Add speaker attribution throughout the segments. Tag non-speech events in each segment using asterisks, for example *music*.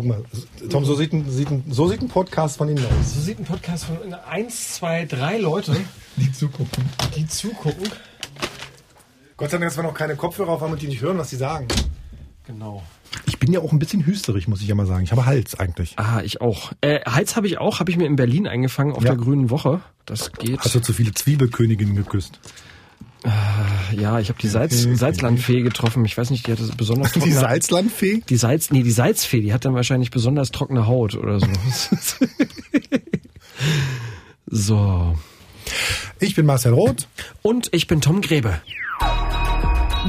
Speaker 1: Guck mal, Tom, so sieht ein, sieht ein, so sieht ein Podcast von Ihnen aus.
Speaker 2: So sieht ein Podcast von eins, zwei, drei Leute,
Speaker 1: Die zugucken.
Speaker 2: die zugucken.
Speaker 1: Gott sei Dank, dass wir noch keine Kopfhörer auf haben und die nicht hören, was sie sagen.
Speaker 2: Genau.
Speaker 1: Ich bin ja auch ein bisschen hüsterig, muss ich ja mal sagen. Ich habe Hals eigentlich.
Speaker 2: Ah, ich auch. Äh, Hals habe ich auch, habe ich mir in Berlin eingefangen auf
Speaker 1: Ja.
Speaker 2: der Grünen Woche. Das geht.
Speaker 1: Hast du zu viele Zwiebelköniginnen geküsst?
Speaker 2: Ja, ich habe die Salz, Salzlandfee getroffen. Ich weiß nicht, die hatte besonders *laughs* trockene
Speaker 1: Die Salzlandfee?
Speaker 2: Die Salz, nee, die Salzfee, die hat dann wahrscheinlich besonders trockene Haut oder so. *laughs* so.
Speaker 1: Ich bin Marcel Roth.
Speaker 2: Und ich bin Tom Grebe.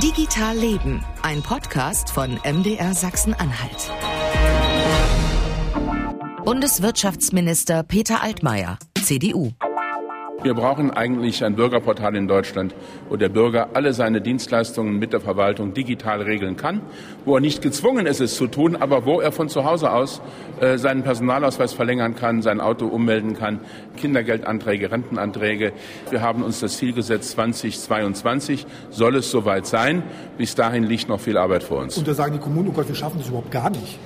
Speaker 3: Digital Leben, ein Podcast von MDR Sachsen-Anhalt. Bundeswirtschaftsminister Peter Altmaier, CDU.
Speaker 4: Wir brauchen eigentlich ein Bürgerportal in Deutschland, wo der Bürger alle seine Dienstleistungen mit der Verwaltung digital regeln kann, wo er nicht gezwungen ist, es zu tun, aber wo er von zu Hause aus äh, seinen Personalausweis verlängern kann, sein Auto ummelden kann, Kindergeldanträge, Rentenanträge. Wir haben uns das Ziel gesetzt, 2022 soll es soweit sein. Bis dahin liegt noch viel Arbeit vor uns.
Speaker 1: Und da sagen die Kommunen, oh Gott, wir schaffen das überhaupt gar nicht.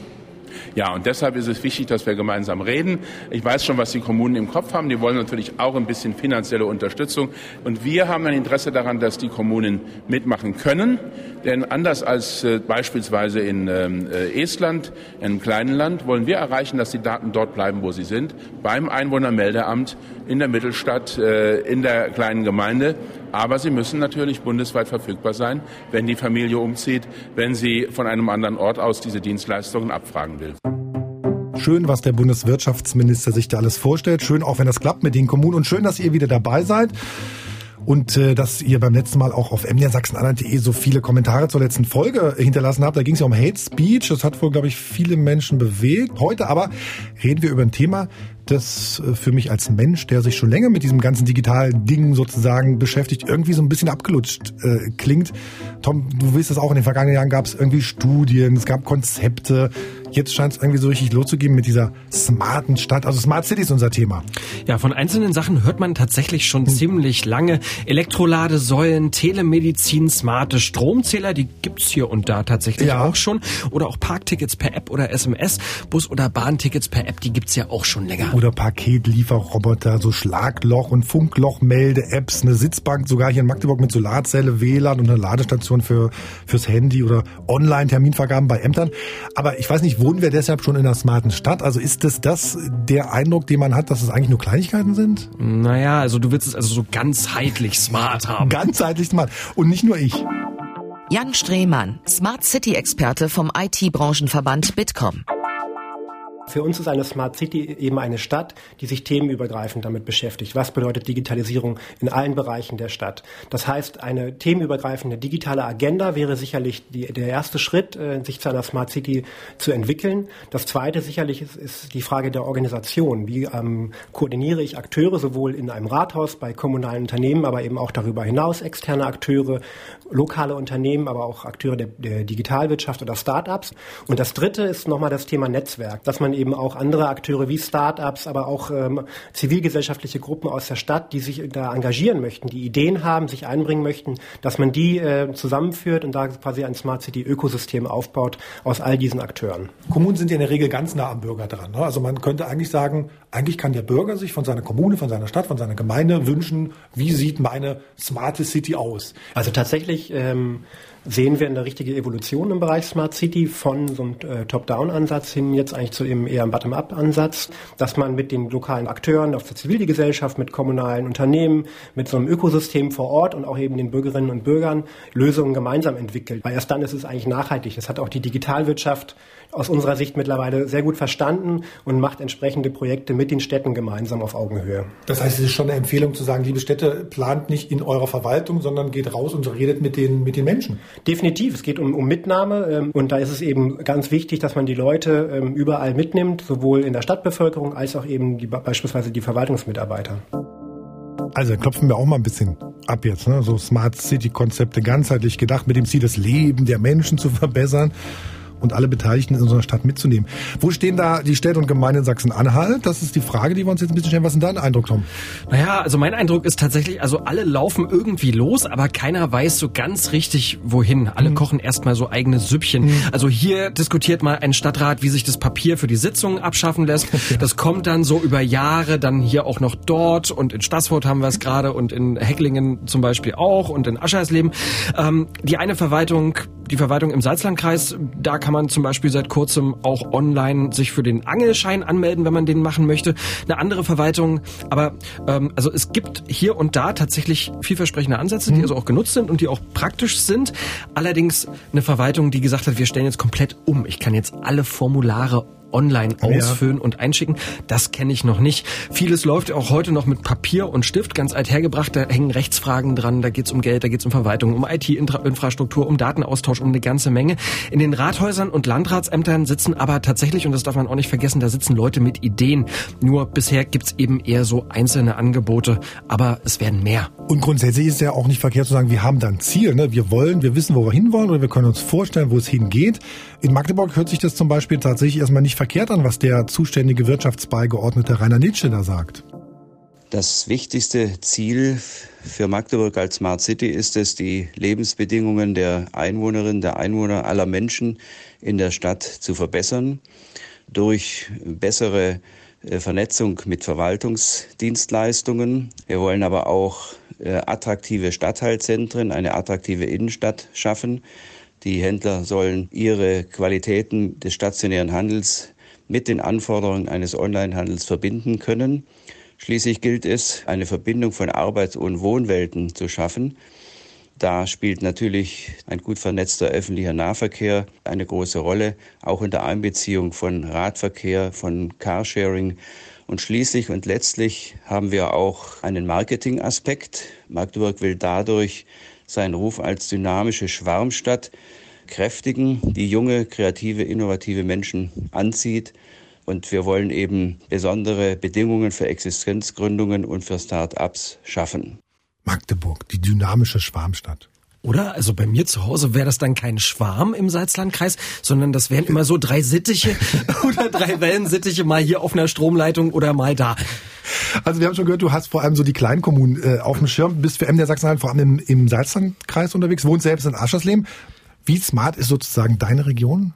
Speaker 4: Ja, und deshalb ist es wichtig, dass wir gemeinsam reden. Ich weiß schon, was die Kommunen im Kopf haben. Die wollen natürlich auch ein bisschen finanzielle Unterstützung. Und wir haben ein Interesse daran, dass die Kommunen mitmachen können. Denn anders als äh, beispielsweise in ähm, äh, Estland, einem kleinen Land, wollen wir erreichen, dass die Daten dort bleiben, wo sie sind. Beim Einwohnermeldeamt, in der Mittelstadt, äh, in der kleinen Gemeinde. Aber sie müssen natürlich bundesweit verfügbar sein, wenn die Familie umzieht, wenn sie von einem anderen Ort aus diese Dienstleistungen abfragen will.
Speaker 1: Schön, was der Bundeswirtschaftsminister sich da alles vorstellt. Schön auch, wenn das klappt mit den Kommunen. Und schön, dass ihr wieder dabei seid. Und äh, dass ihr beim letzten Mal auch auf mdrsachsen-anhalt.de so viele Kommentare zur letzten Folge hinterlassen habt. Da ging es ja um Hate Speech. Das hat wohl, glaube ich, viele Menschen bewegt. Heute aber reden wir über ein Thema, das äh, für mich als Mensch, der sich schon länger mit diesem ganzen digitalen Ding sozusagen beschäftigt, irgendwie so ein bisschen abgelutscht äh, klingt. Tom, du weißt es auch, in den vergangenen Jahren gab es irgendwie Studien, es gab Konzepte. Jetzt scheint es irgendwie so richtig loszugehen mit dieser smarten Stadt. Also Smart City ist unser Thema.
Speaker 2: Ja, von einzelnen Sachen hört man tatsächlich schon ziemlich lange. Elektroladesäulen, Telemedizin, smarte Stromzähler, die gibt's hier und da tatsächlich
Speaker 1: Ja.
Speaker 2: auch schon. Oder auch Parktickets per App oder SMS, Bus- oder Bahntickets per App, die gibt's ja auch schon länger.
Speaker 1: Oder Paketlieferroboter, so Schlagloch- und Funklochmelde-Apps, eine Sitzbank sogar hier in Magdeburg mit Solarzelle, WLAN und eine Ladestation für, fürs Handy oder Online-Terminvergaben bei Ämtern. Aber ich weiß nicht, wohnen wir deshalb schon in einer smarten Stadt? Also ist das das der Eindruck, den man hat, dass es eigentlich nur Kleinigkeiten sind?
Speaker 2: Naja, also du willst es also so ganzheitlich smart haben.
Speaker 1: Ganzheitlich smart. Und nicht nur ich.
Speaker 3: Jan Streemann, Smart City Experte vom IT-Branchenverband Bitkom.
Speaker 5: Für uns ist eine Smart City eben eine Stadt, die sich themenübergreifend damit beschäftigt. Was bedeutet Digitalisierung in allen Bereichen der Stadt? Das heißt, eine themenübergreifende digitale Agenda wäre sicherlich die, der erste Schritt, äh, sich zu einer Smart City zu entwickeln. Das zweite sicherlich ist, ist die Frage der Organisation. Wie ähm, koordiniere ich Akteure sowohl in einem Rathaus, bei kommunalen Unternehmen, aber eben auch darüber hinaus externe Akteure, lokale Unternehmen, aber auch Akteure der, der Digitalwirtschaft oder Start-ups. Und das dritte ist nochmal das Thema Netzwerk, dass man eben auch andere Akteure wie Start-ups, aber auch ähm, zivilgesellschaftliche Gruppen aus der Stadt, die sich da engagieren möchten, die Ideen haben, sich einbringen möchten, dass man die äh, zusammenführt und da quasi ein Smart City Ökosystem aufbaut aus all diesen Akteuren.
Speaker 1: Kommunen sind ja in der Regel ganz nah am Bürger dran. Ne? Also man könnte eigentlich sagen, eigentlich kann der Bürger sich von seiner Kommune, von seiner Stadt, von seiner Gemeinde wünschen, wie sieht meine smarte City aus?
Speaker 5: Also tatsächlich ähm, sehen wir eine richtige Evolution im Bereich Smart City von so einem äh, Top-Down-Ansatz hin jetzt eigentlich zu eben eher einem Bottom-Up-Ansatz, dass man mit den lokalen Akteuren aus der Zivilgesellschaft, mit kommunalen Unternehmen, mit so einem Ökosystem vor Ort und auch eben den Bürgerinnen und Bürgern Lösungen gemeinsam entwickelt. Weil erst dann ist es eigentlich nachhaltig. Das hat auch die Digitalwirtschaft aus unserer Sicht mittlerweile sehr gut verstanden und macht entsprechende Projekte mit den Städten gemeinsam auf Augenhöhe.
Speaker 1: Das heißt, es ist schon eine Empfehlung zu sagen, liebe Städte, plant nicht in eurer Verwaltung, sondern geht raus und redet mit den, mit den Menschen.
Speaker 5: Definitiv, es geht um, um Mitnahme ähm, und da ist es eben ganz wichtig, dass man die Leute ähm, überall mitnimmt, sowohl in der Stadtbevölkerung als auch eben die, beispielsweise die Verwaltungsmitarbeiter.
Speaker 1: Also klopfen wir auch mal ein bisschen ab jetzt, ne? so Smart City Konzepte ganzheitlich gedacht mit dem Ziel, das Leben der Menschen zu verbessern. Und alle Beteiligten in unserer Stadt mitzunehmen. Wo stehen da die Städte und Gemeinden in Sachsen-Anhalt? Das ist die Frage, die wir uns jetzt ein bisschen stellen. Was ist denn dein Eindruck, Tom?
Speaker 2: Naja, also mein Eindruck ist tatsächlich, also alle laufen irgendwie los, aber keiner weiß so ganz richtig, wohin. Alle mhm. kochen erstmal so eigene Süppchen. Mhm. Also hier diskutiert mal ein Stadtrat, wie sich das Papier für die Sitzungen abschaffen lässt. *laughs* Das kommt dann so über Jahre, dann hier auch noch dort und in Stassfurt haben wir es gerade und in Hecklingen zum Beispiel auch und in Aschersleben. Ähm, die eine Verwaltung, die Verwaltung im Salzlandkreis, da kann man zum Beispiel seit kurzem auch online sich für den Angelschein anmelden, wenn man den machen möchte. Eine andere Verwaltung, aber ähm, also es gibt hier und da tatsächlich vielversprechende Ansätze, die mhm. also auch genutzt sind und die auch praktisch sind. Allerdings eine Verwaltung, die gesagt hat, wir stellen jetzt komplett um. Ich kann jetzt alle Formulare online ausfüllen ja. und einschicken. Das kenne ich noch nicht. Vieles läuft auch heute noch mit Papier und Stift, ganz althergebracht. Da hängen Rechtsfragen dran, da geht es um Geld, da geht es um Verwaltung, um IT-Infrastruktur, um Datenaustausch, um eine ganze Menge. In den Rathäusern und Landratsämtern sitzen aber tatsächlich, und das darf man auch nicht vergessen, da sitzen Leute mit Ideen. Nur bisher gibt es eben eher so einzelne Angebote, aber es werden mehr.
Speaker 1: Und grundsätzlich ist es ja auch nicht verkehrt zu sagen, wir haben da ein Ziel. Ne? Wir wollen, wir wissen, wo wir hinwollen oder wir können uns vorstellen, wo es hingeht. In Magdeburg hört sich das zum Beispiel tatsächlich erstmal nicht verkehrt an, was der zuständige Wirtschaftsbeigeordnete Rainer Nitsche da sagt.
Speaker 6: Das wichtigste Ziel für Magdeburg als Smart City ist es, die Lebensbedingungen der Einwohnerinnen, der Einwohner aller Menschen in der Stadt zu verbessern durch bessere äh, Vernetzung mit Verwaltungsdienstleistungen. Wir wollen aber auch äh, attraktive Stadtteilzentren, eine attraktive Innenstadt schaffen. Die Händler sollen ihre Qualitäten des stationären Handels mit den Anforderungen eines Onlinehandels verbinden können. Schließlich gilt es, eine Verbindung von Arbeits- und Wohnwelten zu schaffen. Da spielt natürlich ein gut vernetzter öffentlicher Nahverkehr eine große Rolle, auch in der Einbeziehung von Radverkehr, von Carsharing. Und schließlich und letztlich haben wir auch einen Marketingaspekt. Magdeburg will dadurch seinen Ruf als dynamische Schwarmstadt kräftigen, die junge, kreative, innovative Menschen anzieht. Und wir wollen eben besondere Bedingungen für Existenzgründungen und für Start-ups schaffen.
Speaker 1: Magdeburg, die dynamische Schwarmstadt.
Speaker 2: Oder? Also bei mir zu Hause wäre das dann kein Schwarm im Salzlandkreis, sondern das wären immer so drei Sittiche *laughs* oder drei Wellensittiche mal hier auf einer Stromleitung oder mal da.
Speaker 1: Also wir haben schon gehört, du hast vor allem so die Kleinkommunen äh, auf dem Schirm, bist für MDR Sachsen-Anhalt vor allem im, im Salzlandkreis unterwegs, wohnst selbst in Aschersleben. Wie smart ist sozusagen deine Region?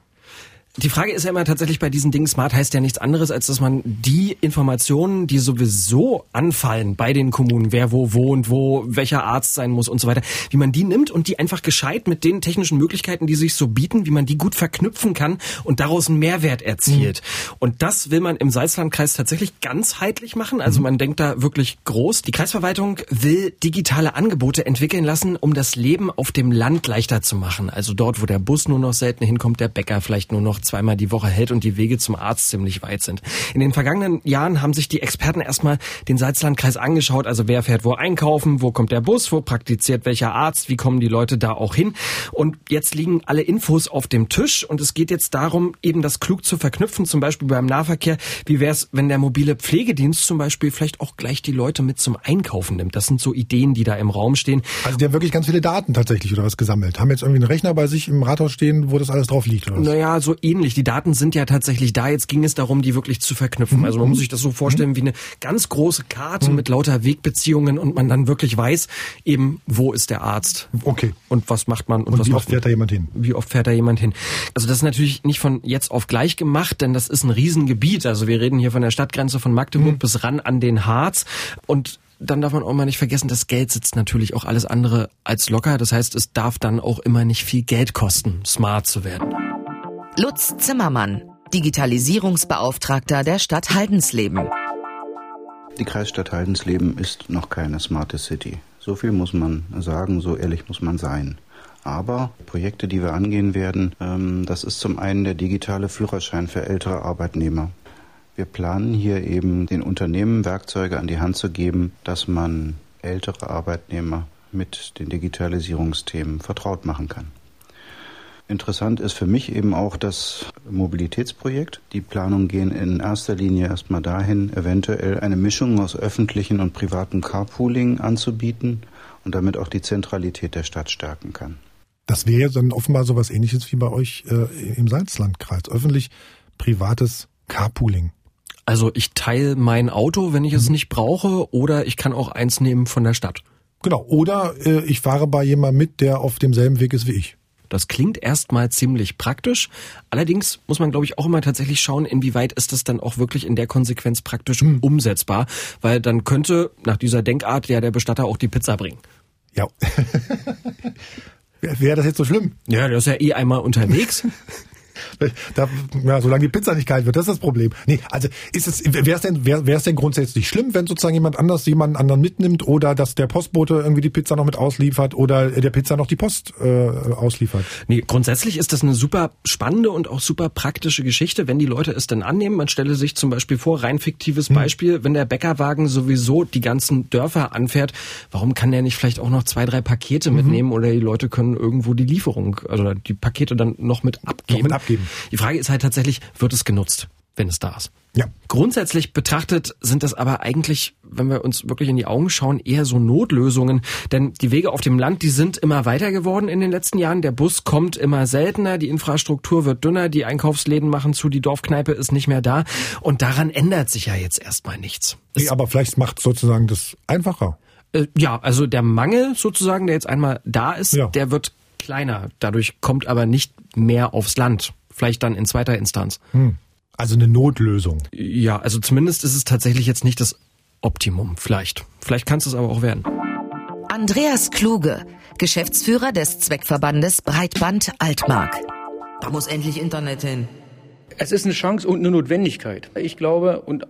Speaker 2: Die Frage ist ja immer tatsächlich bei diesen Dingen, smart heißt ja nichts anderes, als dass man die Informationen, die sowieso anfallen bei den Kommunen, wer wo wohnt, wo welcher Arzt sein muss und so weiter, wie man die nimmt und die einfach gescheit mit den technischen Möglichkeiten, die sich so bieten, wie man die gut verknüpfen kann und daraus einen Mehrwert erzielt. Mhm. Und das will man im Salzlandkreis tatsächlich ganzheitlich machen. Also mhm. man denkt da wirklich groß. Die Kreisverwaltung will digitale Angebote entwickeln lassen, um das Leben auf dem Land leichter zu machen. Also dort, wo der Bus nur noch selten hinkommt, der Bäcker vielleicht nur noch zweimal die Woche hält und die Wege zum Arzt ziemlich weit sind. In den vergangenen Jahren haben sich die Experten erstmal den Salzlandkreis angeschaut, also wer fährt wo einkaufen, wo kommt der Bus, wo praktiziert welcher Arzt, wie kommen die Leute da auch hin. Und jetzt liegen alle Infos auf dem Tisch und es geht jetzt darum, eben das klug zu verknüpfen, zum Beispiel beim Nahverkehr. Wie wäre es, wenn der mobile Pflegedienst zum Beispiel vielleicht auch gleich die Leute mit zum Einkaufen nimmt? Das sind so Ideen, die da im Raum stehen.
Speaker 1: Also die haben wirklich ganz viele Daten tatsächlich oder was gesammelt. Haben jetzt irgendwie einen Rechner bei sich im Rathaus stehen, wo das alles drauf liegt? Oder was?
Speaker 2: Naja, so ähnlich. Die Daten sind ja tatsächlich da. Jetzt ging es darum, die wirklich zu verknüpfen. Mhm. Also man muss sich das so vorstellen wie eine ganz große Karte mhm. mit lauter Wegbeziehungen und man dann wirklich weiß, eben, wo ist der Arzt?
Speaker 1: Okay.
Speaker 2: Und was macht man?
Speaker 1: Und, und
Speaker 2: was
Speaker 1: wie oft fährt da jemand hin?
Speaker 2: Wie oft fährt da jemand hin? Also das ist natürlich nicht von jetzt auf gleich gemacht, denn das ist ein Riesengebiet. Also wir reden hier von der Stadtgrenze von Magdeburg mhm. bis ran an den Harz und dann darf man auch mal nicht vergessen, das Geld sitzt natürlich auch alles andere als locker. Das heißt, es darf dann auch immer nicht viel Geld kosten, smart zu werden.
Speaker 3: Lutz Zimmermann, Digitalisierungsbeauftragter der Stadt Haldensleben.
Speaker 7: Die Kreisstadt Haldensleben ist noch keine smarte City. So viel muss man sagen, so ehrlich muss man sein. Aber Projekte, die wir angehen werden, ähm, das ist zum einen der digitale Führerschein für ältere Arbeitnehmer. Wir planen hier eben den Unternehmen Werkzeuge an die Hand zu geben, dass man ältere Arbeitnehmer mit den Digitalisierungsthemen vertraut machen kann. Interessant ist für mich eben auch das Mobilitätsprojekt. Die Planungen gehen in erster Linie erstmal dahin, eventuell eine Mischung aus öffentlichen und privatem Carpooling anzubieten und damit auch die Zentralität der Stadt stärken kann.
Speaker 1: Das wäre ja dann offenbar so was ähnliches wie bei euch äh, im Salzlandkreis. Öffentlich-privates Carpooling.
Speaker 2: Also ich teile mein Auto, wenn ich es mhm. nicht brauche, oder ich kann auch eins nehmen von der Stadt.
Speaker 1: Genau. Oder äh, ich fahre bei jemandem mit, der auf demselben Weg ist wie ich.
Speaker 2: Das klingt erstmal ziemlich praktisch. Allerdings muss man, glaube ich, auch immer tatsächlich schauen, inwieweit ist das dann auch wirklich in der Konsequenz praktisch hm. umsetzbar. Weil dann könnte nach dieser Denkart ja der Bestatter auch die Pizza bringen.
Speaker 1: Ja. *laughs* Wäre das jetzt so schlimm?
Speaker 2: Ja, der ist ja eh einmal unterwegs. *laughs*
Speaker 1: Da, ja, solange die Pizza nicht kalt wird, das ist das Problem. Nee, also ist es, wäre es denn, wäre es denn grundsätzlich schlimm, wenn sozusagen jemand anders jemanden anderen mitnimmt oder dass der Postbote irgendwie die Pizza noch mit ausliefert oder der Pizza noch die Post äh, ausliefert?
Speaker 2: Nee, grundsätzlich ist das eine super spannende und auch super praktische Geschichte, wenn die Leute es denn annehmen. Man stelle sich zum Beispiel vor, rein fiktives hm. Beispiel, wenn der Bäckerwagen sowieso die ganzen Dörfer anfährt, warum kann der nicht vielleicht auch noch zwei, drei Pakete mhm. mitnehmen oder die Leute können irgendwo die Lieferung, also die Pakete dann noch mit abgeben? Noch mit
Speaker 1: abgeben.
Speaker 2: Die Frage ist halt tatsächlich, wird es genutzt, wenn es da ist?
Speaker 1: Ja.
Speaker 2: Grundsätzlich betrachtet sind das aber eigentlich, wenn wir uns wirklich in die Augen schauen, eher so Notlösungen. Denn die Wege auf dem Land, die sind immer weiter geworden in den letzten Jahren. Der Bus kommt immer seltener, die Infrastruktur wird dünner, die Einkaufsläden machen zu, die Dorfkneipe ist nicht mehr da. Und daran ändert sich ja jetzt erstmal nichts.
Speaker 1: Nee, aber vielleicht macht sozusagen das einfacher.
Speaker 2: Äh, ja, also der Mangel sozusagen, der jetzt einmal da ist, ja. der wird kleiner. Dadurch kommt aber nicht mehr aufs Land vielleicht dann in zweiter Instanz. Hm.
Speaker 1: Also eine Notlösung.
Speaker 2: Ja, also zumindest ist es tatsächlich jetzt nicht das Optimum. Vielleicht. Vielleicht kann es es aber auch werden.
Speaker 3: Andreas Kluge, Geschäftsführer des Zweckverbandes Breitband Altmark.
Speaker 8: Da muss endlich Internet hin.
Speaker 9: Es ist eine Chance und eine Notwendigkeit. Ich glaube, und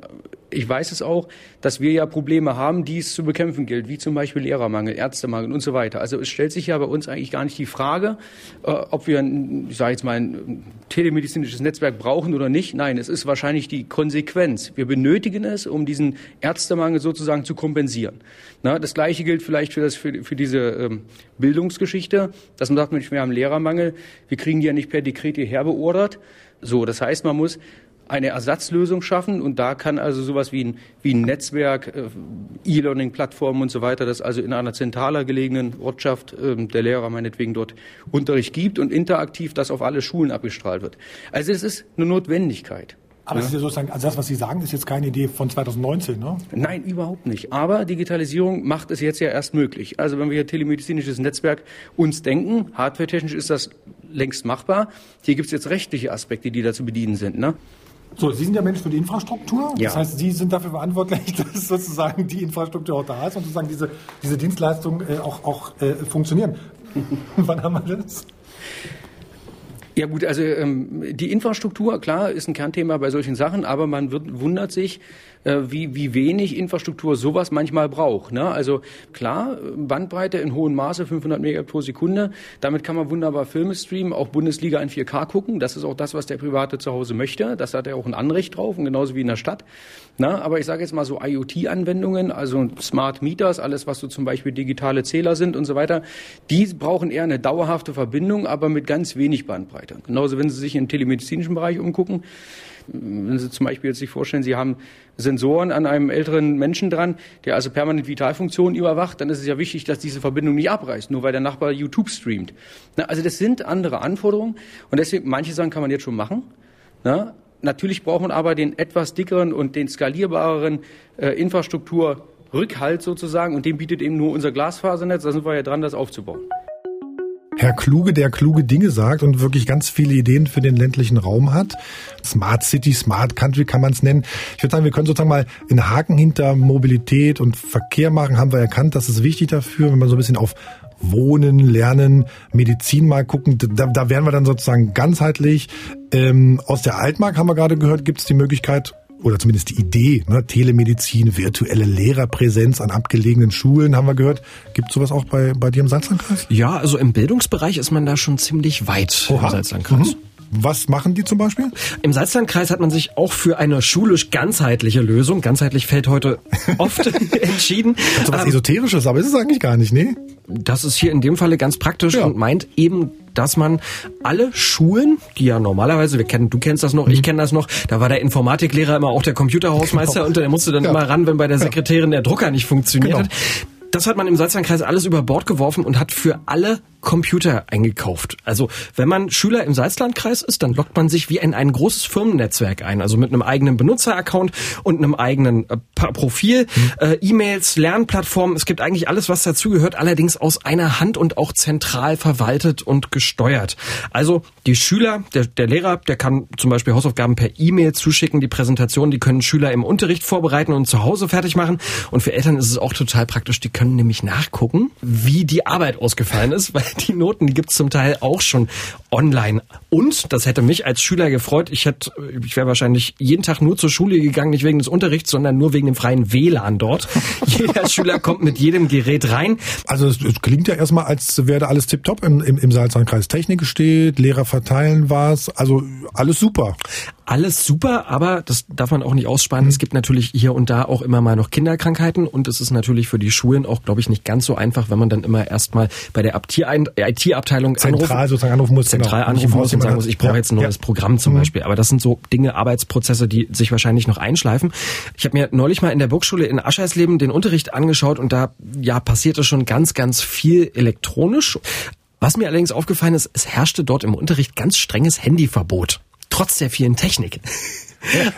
Speaker 9: ich weiß es auch, dass wir ja Probleme haben, die es zu bekämpfen gilt, wie zum Beispiel Lehrermangel, Ärztemangel und so weiter. Also es stellt sich ja bei uns eigentlich gar nicht die Frage, äh, ob wir, ein, ich sage jetzt mal, ein telemedizinisches Netzwerk brauchen oder nicht. Nein, es ist wahrscheinlich die Konsequenz. Wir benötigen es, um diesen Ärztemangel sozusagen zu kompensieren. Na, das Gleiche gilt vielleicht für, das, für, für diese ähm, Bildungsgeschichte, dass man sagt, wir haben Lehrermangel, wir kriegen die ja nicht per Dekret hierher beordert. So, das heißt, man muss eine Ersatzlösung schaffen. Und da kann also sowas wie ein, wie ein Netzwerk, äh, E-Learning-Plattformen und so weiter, das also in einer zentraler gelegenen Ortschaft äh, der Lehrer meinetwegen dort Unterricht gibt und interaktiv das auf alle Schulen abgestrahlt wird. Also es ist eine Notwendigkeit.
Speaker 1: Aber ja. ist ja sozusagen, also das, was Sie sagen, ist jetzt keine Idee von 2019, ne?
Speaker 9: Nein, überhaupt nicht. Aber Digitalisierung macht es jetzt ja erst möglich. Also wenn wir hier telemedizinisches Netzwerk uns denken, hardwaretechnisch ist das längst machbar. Hier gibt es jetzt rechtliche Aspekte, die da zu bedienen sind. Ne?
Speaker 1: So, Sie sind ja Mensch für die Infrastruktur.
Speaker 9: Ja.
Speaker 1: Das heißt, Sie sind dafür verantwortlich, *laughs* dass sozusagen die Infrastruktur auch da ist und sozusagen diese, diese Dienstleistungen äh, auch, auch äh, funktionieren. *laughs* Wann haben wir das?
Speaker 9: Ja gut, also ähm, die Infrastruktur, klar, ist ein Kernthema bei solchen Sachen, aber man wird, wundert sich, wie, wie wenig Infrastruktur sowas manchmal braucht. Ne? Also klar, Bandbreite in hohem Maße, 500 Megabit pro Sekunde, damit kann man wunderbar Filme streamen, auch Bundesliga in 4K gucken. Das ist auch das, was der Private zu Hause möchte. Das hat er auch ein Anrecht drauf, und genauso wie in der Stadt. Na, aber ich sage jetzt mal so IoT-Anwendungen, also Smart Meters, alles, was so zum Beispiel digitale Zähler sind und so weiter, die brauchen eher eine dauerhafte Verbindung, aber mit ganz wenig Bandbreite. Genauso, wenn Sie sich im telemedizinischen Bereich umgucken, wenn Sie zum Beispiel jetzt sich vorstellen, Sie haben Sensoren an einem älteren Menschen dran, der also permanent Vitalfunktionen überwacht, dann ist es ja wichtig, dass diese Verbindung nicht abreißt, nur weil der Nachbar YouTube streamt. Na, also das sind andere Anforderungen und deswegen, manche Sachen kann man jetzt schon machen. Na, natürlich braucht man aber den etwas dickeren und den skalierbareren äh, Infrastrukturrückhalt sozusagen und den bietet eben nur unser Glasfasernetz. Da sind wir ja dran, das aufzubauen.
Speaker 1: Herr Kluge, der kluge Dinge sagt und wirklich ganz viele Ideen für den ländlichen Raum hat. Smart City, Smart Country kann man es nennen. Ich würde sagen, wir können sozusagen mal einen Haken hinter Mobilität und Verkehr machen, haben wir erkannt, das ist wichtig dafür, wenn man so ein bisschen auf Wohnen, Lernen, Medizin mal gucken, da, da wären wir dann sozusagen ganzheitlich. Ähm, aus der Altmark haben wir gerade gehört, gibt es die Möglichkeit, oder zumindest die Idee, ne, Telemedizin, virtuelle Lehrerpräsenz an abgelegenen Schulen, haben wir gehört. Gibt sowas auch bei, bei dir im Salzlandkreis?
Speaker 2: Ja, also im Bildungsbereich ist man da schon ziemlich weit Oha. im Salzlandkreis. Mhm.
Speaker 1: Was machen die zum Beispiel?
Speaker 2: Im Salzlandkreis hat man sich auch für eine schulisch ganzheitliche Lösung, ganzheitlich fällt heute oft *laughs* entschieden.
Speaker 1: So was ähm, Esoterisches, aber ist es eigentlich gar nicht, ne?
Speaker 2: Das ist hier in dem Falle ganz praktisch ja. und meint eben, dass man alle Schulen, die ja normalerweise, wir kennen, du kennst das noch, mhm. ich kenne das noch, da war der Informatiklehrer immer auch der Computerhausmeister genau. und der musste dann ja. immer ran, wenn bei der Sekretärin der Drucker nicht funktioniert genau. hat. Das hat man im Salzlandkreis alles über Bord geworfen und hat für alle Computer eingekauft. Also wenn man Schüler im Salzlandkreis ist, dann loggt man sich wie in ein großes Firmennetzwerk ein, also mit einem eigenen Benutzeraccount und einem eigenen äh, Profil, mhm. äh, E-Mails, Lernplattformen. Es gibt eigentlich alles, was dazugehört, allerdings aus einer Hand und auch zentral verwaltet und gesteuert. Also die Schüler, der, der Lehrer, der kann zum Beispiel Hausaufgaben per E-Mail zuschicken, die Präsentation, die können Schüler im Unterricht vorbereiten und zu Hause fertig machen. Und für Eltern ist es auch total praktisch, die können nämlich nachgucken, wie die Arbeit ausgefallen ist, *laughs* weil die Noten, die gibt's zum Teil auch schon online. Und, das hätte mich als Schüler gefreut, ich hätte, ich wäre wahrscheinlich jeden Tag nur zur Schule gegangen, nicht wegen des Unterrichts, sondern nur wegen dem freien WLAN dort. *laughs* Jeder Schüler kommt mit jedem Gerät rein.
Speaker 1: Also es, es klingt ja erstmal, als wäre alles tipptopp im, im, im Salzlandkreis. Technik steht, Lehrer verteilen was, also alles super
Speaker 2: alles super, aber das darf man auch nicht aussparen. Mhm. Es gibt natürlich hier und da auch immer mal noch Kinderkrankheiten und es ist natürlich für die Schulen auch, glaube ich, nicht ganz so einfach, wenn man dann immer erstmal bei der IT-Abteilung
Speaker 1: zentral sozusagen anrufen muss,
Speaker 2: genau. zentral genau. anrufen muss und sagen muss, ich brauche ja, jetzt ein neues ja. Programm zum mhm. Beispiel. Aber das sind so Dinge, Arbeitsprozesse, die sich wahrscheinlich noch einschleifen. Ich habe mir neulich mal in der Burgschule in Ascheisleben den Unterricht angeschaut und da ja passierte schon ganz, ganz viel elektronisch. Was mir allerdings aufgefallen ist, es herrschte dort im Unterricht ganz strenges Handyverbot trotz der vielen Technik.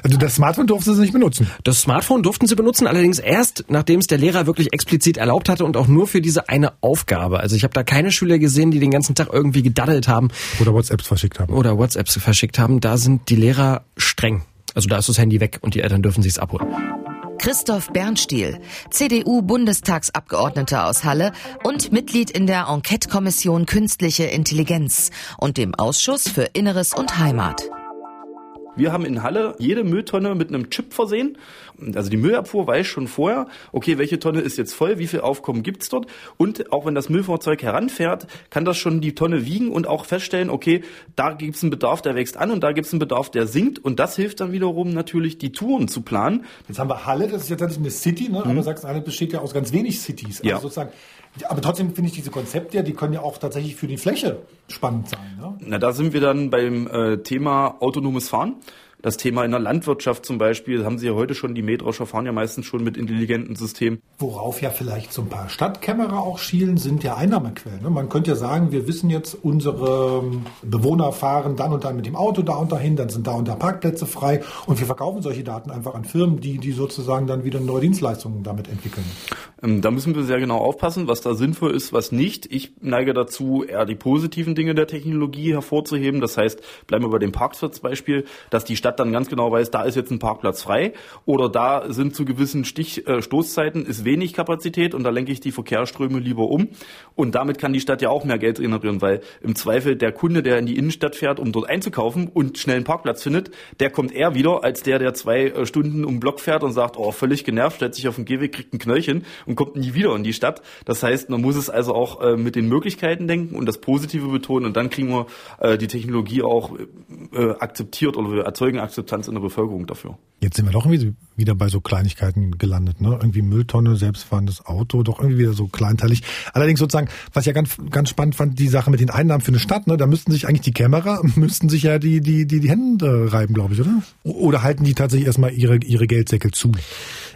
Speaker 1: Also das Smartphone durften sie nicht benutzen.
Speaker 2: Das Smartphone durften sie benutzen, allerdings erst, nachdem es der Lehrer wirklich explizit erlaubt hatte und auch nur für diese eine Aufgabe. Also ich habe da keine Schüler gesehen, die den ganzen Tag irgendwie gedaddelt haben.
Speaker 1: Oder WhatsApps verschickt haben.
Speaker 2: Oder WhatsApps verschickt haben. Da sind die Lehrer streng. Also da ist das Handy weg und die Eltern dürfen sich's abholen.
Speaker 3: Christoph Bernstiel, CDU-Bundestagsabgeordneter aus Halle und Mitglied in der Enquete-Kommission Künstliche Intelligenz und dem Ausschuss für Inneres und Heimat.
Speaker 10: Wir haben in Halle jede Mülltonne mit einem Chip versehen. Also die Müllabfuhr weiß schon vorher, okay, welche Tonne ist jetzt voll, wie viel Aufkommen gibt's dort. Und auch wenn das Müllfahrzeug heranfährt, kann das schon die Tonne wiegen und auch feststellen, okay, da gibt's einen Bedarf, der wächst an und da gibt's einen Bedarf, der sinkt. Und das hilft dann wiederum natürlich, die Touren zu planen.
Speaker 1: Jetzt haben wir Halle, das ist ja tatsächlich eine City, ne? aber mhm. Sachsen-Anhalt besteht ja aus ganz wenig Cities. Also
Speaker 10: ja.
Speaker 1: sozusagen aber trotzdem finde ich diese Konzepte, die können ja auch tatsächlich für die Fläche spannend sein. Ne?
Speaker 10: Na, da sind wir dann beim äh, Thema autonomes Fahren. Das Thema in der Landwirtschaft zum Beispiel, haben Sie ja heute schon, die Mähdrescher fahren ja meistens schon mit intelligenten Systemen.
Speaker 1: Worauf ja vielleicht so ein paar Stadtkämmerer auch schielen, sind ja Einnahmequellen. Ne? Man könnte ja sagen, wir wissen jetzt, unsere Bewohner fahren dann und dann mit dem Auto da und dahin, dann sind da und da Parkplätze frei und wir verkaufen solche Daten einfach an Firmen, die, die sozusagen dann wieder neue Dienstleistungen damit entwickeln.
Speaker 10: Ähm, da müssen wir sehr genau aufpassen, was da sinnvoll ist, was nicht. Ich neige dazu, eher die positiven Dinge der Technologie hervorzuheben. Das heißt, bleiben wir bei dem Parkplatzbeispiel, dass die Stadt dann ganz genau weiß, da ist jetzt ein Parkplatz frei oder da sind zu gewissen Stich, äh, Stoßzeiten ist wenig Kapazität und da lenke ich die Verkehrsströme lieber um. Und damit kann die Stadt ja auch mehr Geld generieren, weil im Zweifel der Kunde, der in die Innenstadt fährt, um dort einzukaufen und schnell einen Parkplatz findet, der kommt eher wieder als der, der zwei äh, Stunden um Block fährt und sagt, oh, völlig genervt, stellt sich auf den Gehweg, kriegt ein Knöllchen und kommt nie wieder in die Stadt. Das heißt, man muss es also auch äh, mit den Möglichkeiten denken und das Positive betonen und dann kriegen wir äh, die Technologie auch äh, akzeptiert oder wir erzeugen Akzeptanz in der Bevölkerung dafür.
Speaker 1: Jetzt sind wir doch irgendwie wieder bei so Kleinigkeiten gelandet, ne? Irgendwie Mülltonne, selbstfahrendes Auto, doch irgendwie wieder so kleinteilig. Allerdings sozusagen, was ich ja ganz, ganz spannend fand, die Sache mit den Einnahmen für eine Stadt, ne? Da müssten sich eigentlich die Kämmerer, *laughs* müssten sich ja die, die, die, die Hände reiben, glaube ich, oder? Oder halten die tatsächlich erstmal ihre, ihre Geldsäcke zu?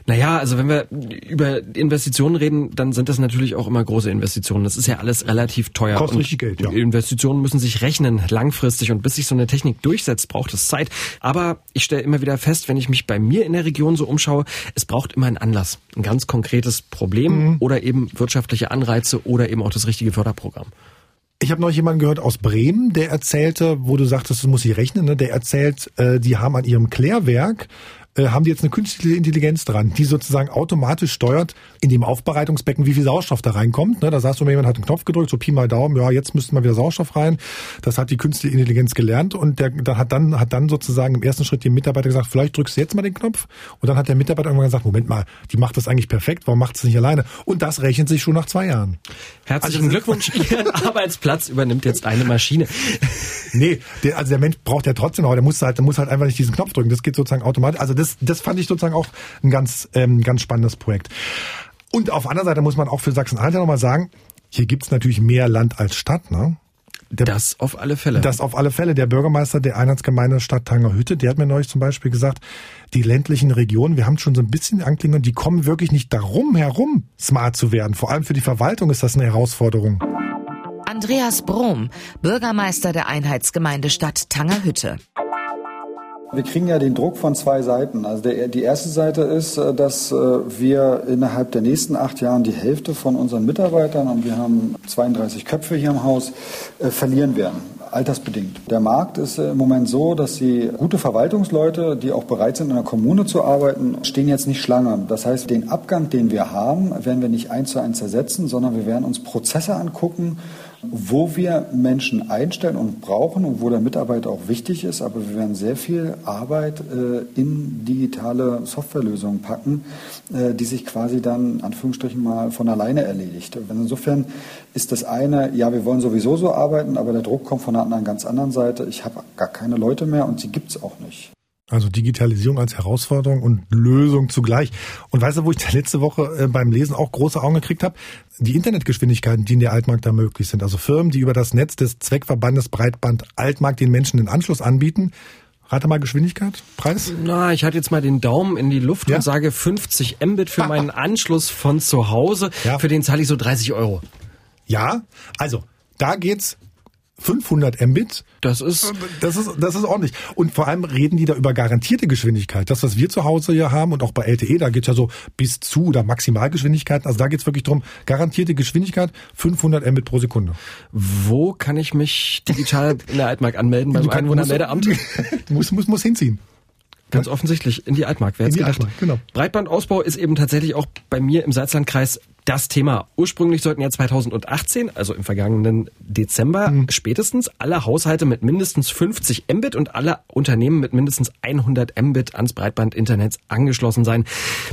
Speaker 2: Naja, also wenn wir über Investitionen reden, dann sind das natürlich auch immer große Investitionen. Das ist ja alles relativ teuer.
Speaker 1: Kostet richtig Geld, ja.
Speaker 2: Investitionen müssen sich rechnen, langfristig. Und bis sich so eine Technik durchsetzt, braucht es Zeit. Aber ich stelle immer wieder fest, wenn ich mich bei mir in der Region so umschaue, es braucht immer einen Anlass. Ein ganz konkretes Problem mhm. oder eben wirtschaftliche Anreize oder eben auch das richtige Förderprogramm.
Speaker 1: Ich habe noch jemanden gehört aus Bremen, der erzählte, wo du sagtest, das muss ich rechnen, ne? der erzählt, äh, die haben an ihrem Klärwerk äh, haben die jetzt eine künstliche Intelligenz dran, die sozusagen automatisch steuert in dem Aufbereitungsbecken, wie viel Sauerstoff da reinkommt. Ne, da sagst du mal, jemand hat einen Knopf gedrückt, so Pi mal Daumen, ja, jetzt müsste mal wieder Sauerstoff rein. Das hat die künstliche Intelligenz gelernt und der, der hat dann hat dann sozusagen im ersten Schritt dem Mitarbeiter gesagt, vielleicht drückst du jetzt mal den Knopf. Und dann hat der Mitarbeiter irgendwann gesagt, Moment mal, die macht das eigentlich perfekt, warum macht es nicht alleine? Und das rechnet sich schon nach zwei Jahren.
Speaker 2: Herzlichen also, Glückwunsch, *laughs* Ihren Arbeitsplatz übernimmt jetzt eine Maschine.
Speaker 1: nee, der, also der Mensch braucht ja trotzdem noch, der muss halt, der muss halt einfach nicht diesen Knopf drücken. Das geht sozusagen automatisch. Also das, das fand ich sozusagen auch ein ganz, ähm, ganz spannendes Projekt. Und auf anderer Seite muss man auch für Sachsen-Anhalt nochmal sagen, hier gibt's natürlich mehr Land als Stadt, ne?
Speaker 2: Der, das auf alle Fälle.
Speaker 1: Das auf alle Fälle. Der Bürgermeister der Einheitsgemeinde Stadt Tangerhütte, der hat mir neulich zum Beispiel gesagt, die ländlichen Regionen, wir haben schon so ein bisschen Anklingungen, die kommen wirklich nicht darum herum, smart zu werden. Vor allem für die Verwaltung ist das eine Herausforderung.
Speaker 3: Andreas Brom, Bürgermeister der Einheitsgemeinde Stadt Tangerhütte.
Speaker 11: Wir kriegen ja den Druck von zwei Seiten. Also der, die erste Seite ist, äh, dass äh, wir innerhalb der nächsten acht Jahren die Hälfte von unseren Mitarbeitern, und wir haben 32 Köpfe hier im Haus, äh, verlieren werden altersbedingt. Der Markt ist im Moment so, dass die gute Verwaltungsleute, die auch bereit sind, in der Kommune zu arbeiten, stehen jetzt nicht Schlange. Das heißt, den Abgang, den wir haben, werden wir nicht eins zu eins ersetzen, sondern wir werden uns Prozesse angucken, wo wir Menschen einstellen und brauchen und wo der Mitarbeiter auch wichtig ist, aber wir werden sehr viel Arbeit äh, in digitale Softwarelösungen packen, äh, die sich quasi dann, Anführungsstrichen, mal von alleine erledigt. Insofern ist das eine, ja, wir wollen sowieso so arbeiten, aber der Druck kommt von einer ganz anderen Seite. Ich habe gar keine Leute mehr und sie gibt es auch nicht.
Speaker 1: Also Digitalisierung als Herausforderung und Lösung zugleich. Und weißt du, wo ich letzte Woche äh, beim Lesen auch große Augen gekriegt habe? Die Internetgeschwindigkeiten, die in der Altmarkt da möglich sind. Also Firmen, die über das Netz des Zweckverbandes Breitband Altmarkt den Menschen den Anschluss anbieten. Rate mal Geschwindigkeit, Preis?
Speaker 2: Na, ich hatte jetzt mal den Daumen in die Luft ja? und sage 50 Mbit für meinen Anschluss von zu Hause. Ja. Für den zahle ich so 30 Euro.
Speaker 1: Ja, also da geht's 500 Mbit.
Speaker 2: Das ist,
Speaker 1: das ist, das ist ordentlich. Und vor allem reden die da über garantierte Geschwindigkeit. Das, was wir zu Hause hier haben und auch bei LTE, da geht's ja so bis zu oder Maximalgeschwindigkeiten. Also da geht's wirklich drum, garantierte Geschwindigkeit 500 Mbit pro Sekunde.
Speaker 2: Wo kann ich mich digital *laughs* in der Altmark anmelden beim Einwohnermeldeamt? *laughs*
Speaker 1: muss, muss, muss hinziehen.
Speaker 2: Ganz offensichtlich in die Altmark. Wer in die gedacht? Altmark, genau. Breitbandausbau ist eben tatsächlich auch bei mir im Salzlandkreis das Thema. Ursprünglich sollten ja 2018, also im vergangenen Dezember, mhm. spätestens alle Haushalte mit mindestens 50 Mbit und alle Unternehmen mit mindestens 100 Mbit ans Breitbandinternet angeschlossen sein.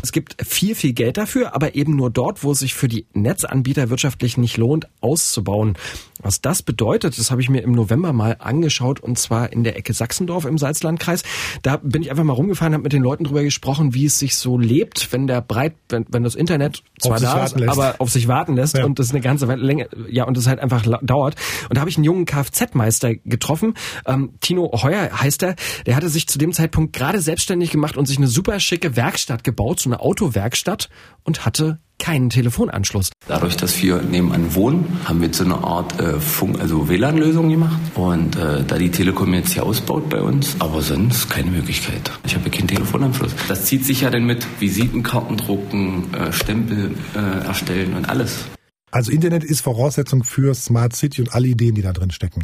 Speaker 2: Es gibt viel, viel Geld dafür, aber eben nur dort, wo es sich für die Netzanbieter wirtschaftlich nicht lohnt, auszubauen. Was das bedeutet, das habe ich mir im November mal angeschaut und zwar in der Ecke Sachsendorf im Salzlandkreis. Da bin ich einfach mal rumgefahren, habe mit den Leuten drüber gesprochen, wie es sich so lebt, wenn der Breit, wenn, wenn das Internet zwar da ist, lässt. aber auf sich warten lässt ja. und das eine ganze Länge, ja, und das halt einfach dauert. Und da habe ich einen jungen Kfz-Meister getroffen. Ähm, Tino Heuer heißt er. Der hatte sich zu dem Zeitpunkt gerade selbstständig gemacht und sich eine super schicke Werkstatt gebaut, so eine Autowerkstatt und hatte keinen Telefonanschluss.
Speaker 12: Dadurch, dass wir nebenan wohnen, haben wir so eine Art äh, Funk, also WLAN-Lösung gemacht. Und äh, da die Telekom jetzt hier ausbaut bei uns, aber sonst keine Möglichkeit. Ich habe keinen Telefonanschluss. Das zieht sich ja dann mit Visitenkarten drucken, äh, Stempel äh, erstellen und alles.
Speaker 1: Also Internet ist Voraussetzung für Smart City und alle Ideen, die da drin stecken.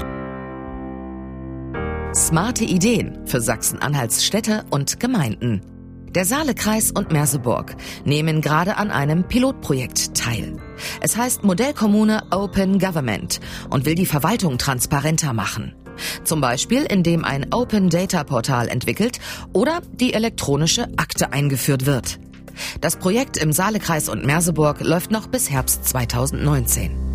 Speaker 3: Smarte Ideen für Sachsen-Anhalts Städte und Gemeinden. Der Saalekreis und Merseburg nehmen gerade an einem Pilotprojekt teil. Es heißt Modellkommune Open Government und will die Verwaltung transparenter machen. Zum Beispiel, indem ein Open Data Portal entwickelt oder die elektronische Akte eingeführt wird. Das Projekt im Saalekreis und Merseburg läuft noch bis Herbst 2019.